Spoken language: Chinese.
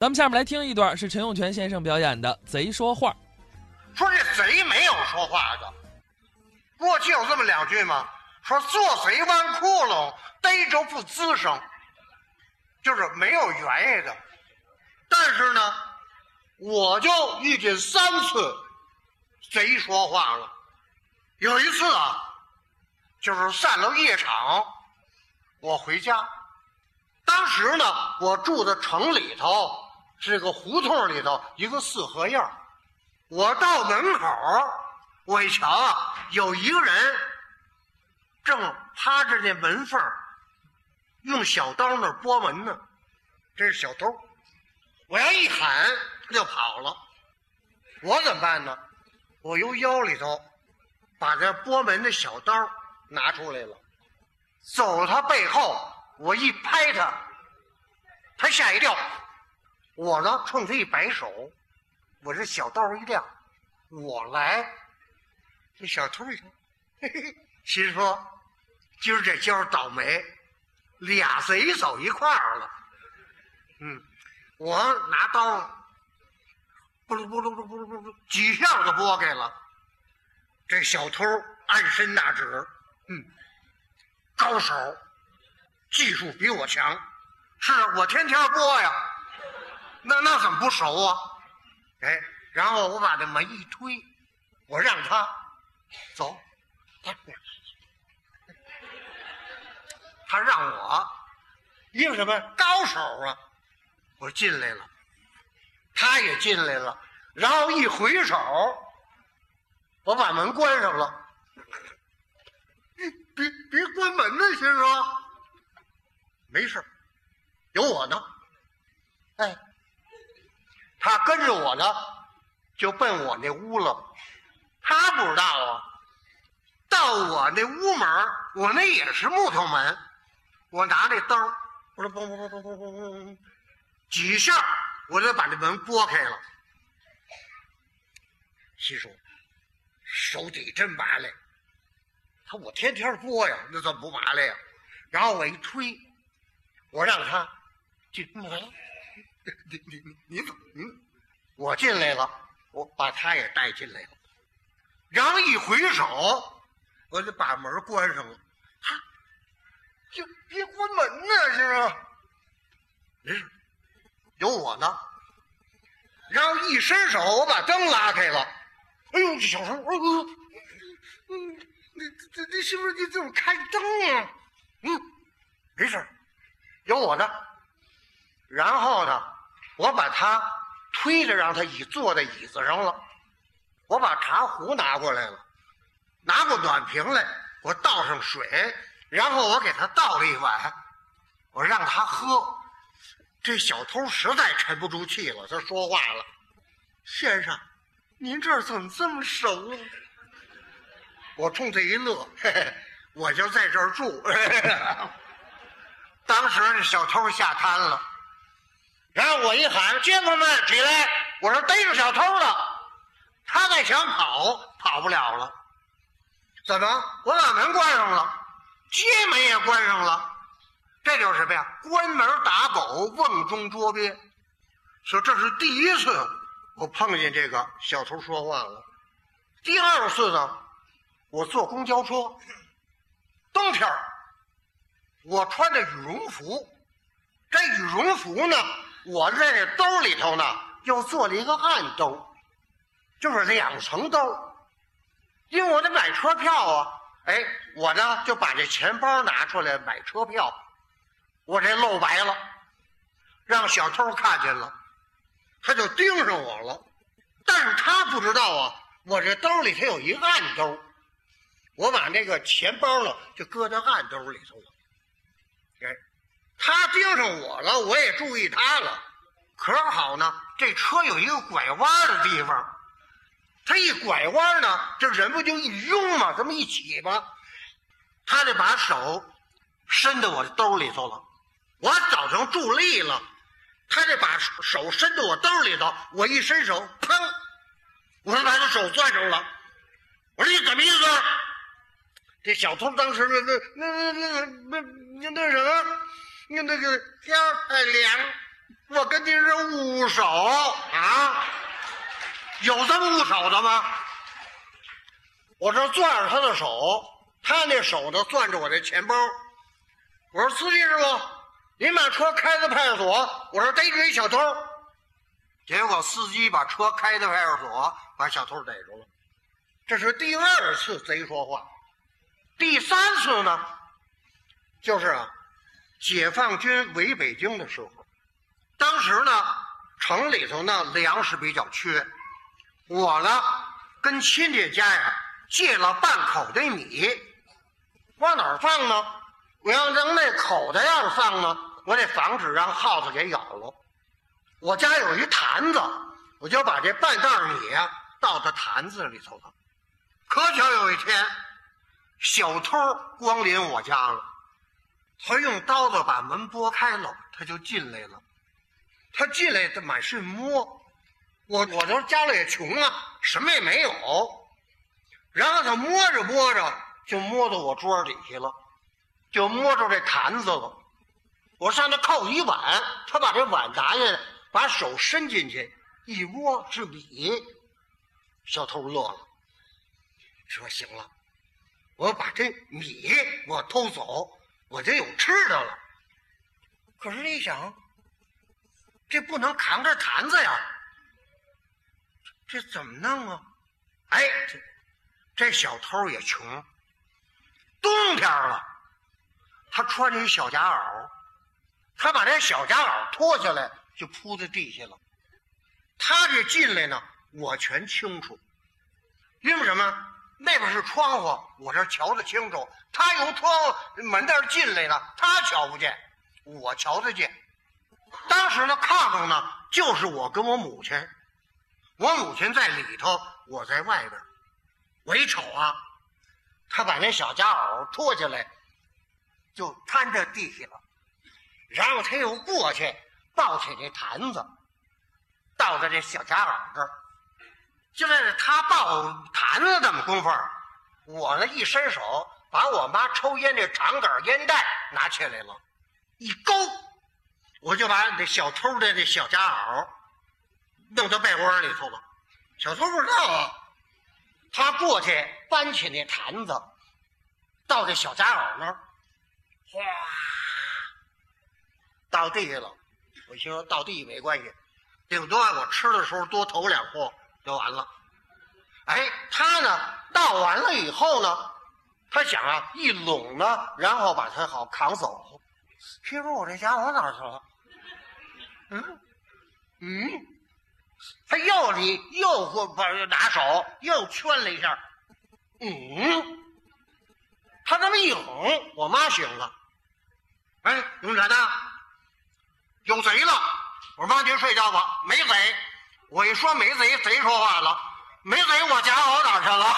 咱们下面来听一段是陈永泉先生表演的《贼说话》。说这贼没有说话的，过去有这么两句吗？说做贼弯窟窿，逮着不吱声，就是没有原因的。但是呢，我就遇见三次贼说话了。有一次啊，就是散了夜场，我回家，当时呢，我住在城里头，是个胡同里头一个四合院儿我到门口，我一瞧啊，有一个人正趴着那门缝儿用小刀那儿拨门呢，这是小偷。我要一喊，他就跑了。我怎么办呢？我由腰里头把这拨门的小刀拿出来了，走到他背后，我一拍他，他吓一跳。我呢，冲他一摆手。我这小刀一亮，我来。这小偷一听，嘿嘿，心说今儿这交倒霉，俩贼走一块儿了。嗯，我拿刀，不噜不噜不噜不噜，几下子拨开了。这小偷暗身那指，嗯，高手，技术比我强，是我天天拨呀，那那怎么不熟啊？哎，然后我把这门一推，我让他走，他他让我，因为什么？高手啊！我进来了，他也进来了，然后一回手，我把门关上了。别别别关门呢，先生。没事，有我呢。哎。他跟着我呢，就奔我那屋了。他不知道啊，到我那屋门我那也是木头门。我拿这刀，我说嘣嘣嘣嘣嘣嘣嘣，几下我就把这门拨开了。心说，手底真麻利。他我天天拨呀，那怎么不麻利呀？然后我一推，我让他进门。你你你你怎么？嗯，我进来了，我把他也带进来了，然后一回手，我就把门关上了。哈，就别关门呢，是吧？没事，有我呢。然后一伸手，我把灯拉开了。哎呦，这小偷！嗯，你这这是不是你怎么开灯啊？嗯，没事，有我呢。然后呢，我把他推着，让他椅坐在椅子上了。我把茶壶拿过来了，拿过暖瓶来，我倒上水，然后我给他倒了一碗，我让他喝。这小偷实在沉不住气了，他说话了：“先生，您这儿怎么这么熟？”我冲他一乐，嘿嘿，我就在这儿住。当时这小偷吓瘫了。然后我一喊：“街坊们起来！”我说：“逮着小偷了！”他再想跑，跑不了了。怎么？我把门关上了，街门也关上了，这就是什么呀？关门打狗，瓮中捉鳖。说这是第一次我碰见这个小偷说话了。第二次呢，我坐公交车，冬天我穿着羽绒服，这羽绒服呢。我在这兜里头呢，又做了一个暗兜，就是两层兜，因为我得买车票啊。哎，我呢就把这钱包拿出来买车票，我这露白了，让小偷看见了，他就盯上我了。但是他不知道啊，我这兜里头有一暗兜，我把那个钱包呢就搁在暗兜里头了。他盯上我了，我也注意他了。可好呢，这车有一个拐弯的地方，他一拐弯呢，这人不就一拥吗？这么一起吧，他就把手伸到我兜里头了。我早成助力了，他就把手伸到我兜里头。我一伸手，砰！我说把他手攥住了。我说你怎么意思？这小偷当时那那那那那那那什么？那那个天太凉，我跟您是捂手啊，有这么捂手的吗？我这攥着他的手，他那手呢攥着我的钱包。我说司机师傅，您把车开到派出所，我说逮住一小偷。结果司机把车开到派出所，把小偷逮住了。这是第二次贼说话。第三次呢，就是啊，解放军围北京的时候，当时呢城里头呢粮食比较缺，我呢跟亲戚家呀借了半口袋米，往哪儿放呢？我要扔那口袋上放呢，我得防止让耗子给咬了。我家有一坛子，我就把这半袋米啊倒到坛子里头了。可巧有一天，小偷光临我家了，他用刀子把门拨开了，他就进来了。他进来，他满是摸，我我这家里也穷啊，什么也没有。然后他摸着摸着，就摸到我桌底下了，就摸着这坛子了。我上那靠一碗，他把这碗拿下来，把手伸进去一摸是米。小偷乐了，说：“行了，我把这米我偷走，我就有吃的了。”可是一想，这不能扛着坛子呀，这怎么弄啊？哎，这这小偷也穷，冬天了，他穿着一小夹袄，他把这小夹袄脱下来就铺在地下了。他这进来呢，我全清楚，因为什么？那边是窗户，我这瞧得清楚。他由窗户门那儿进来了，他瞧不见，我瞧得见。当时呢，炕上呢就是我跟我母亲，我母亲在里头，我在外边。我一瞅啊，他把那小夹袄脱下来，就摊在地下了，然后他又过去抱起这坛子，倒在这小夹袄这儿。就在他抱坛子这么功夫，我呢一伸手把我妈抽烟这长杆烟袋拿起来了，一勾，我就把那小偷的这小夹袄弄到被窝里头了。小偷不知道啊，他过去搬起那坛子，到这小夹袄那儿，哗，倒地下了。我心说倒地没关系，顶多我吃的时候多投两货就完了。哎，他呢倒完了以后呢，他想啊一拢呢，然后把它好扛走。媳妇，我这家伙哪去了？嗯嗯，他又你又或把拿手又圈了一下，嗯，他这么一哄，我妈醒了。哎，永臣呐，有贼了！我说妈，您睡觉吧，没贼。我一说没贼，贼说话了，没贼，我夹袄哪去了？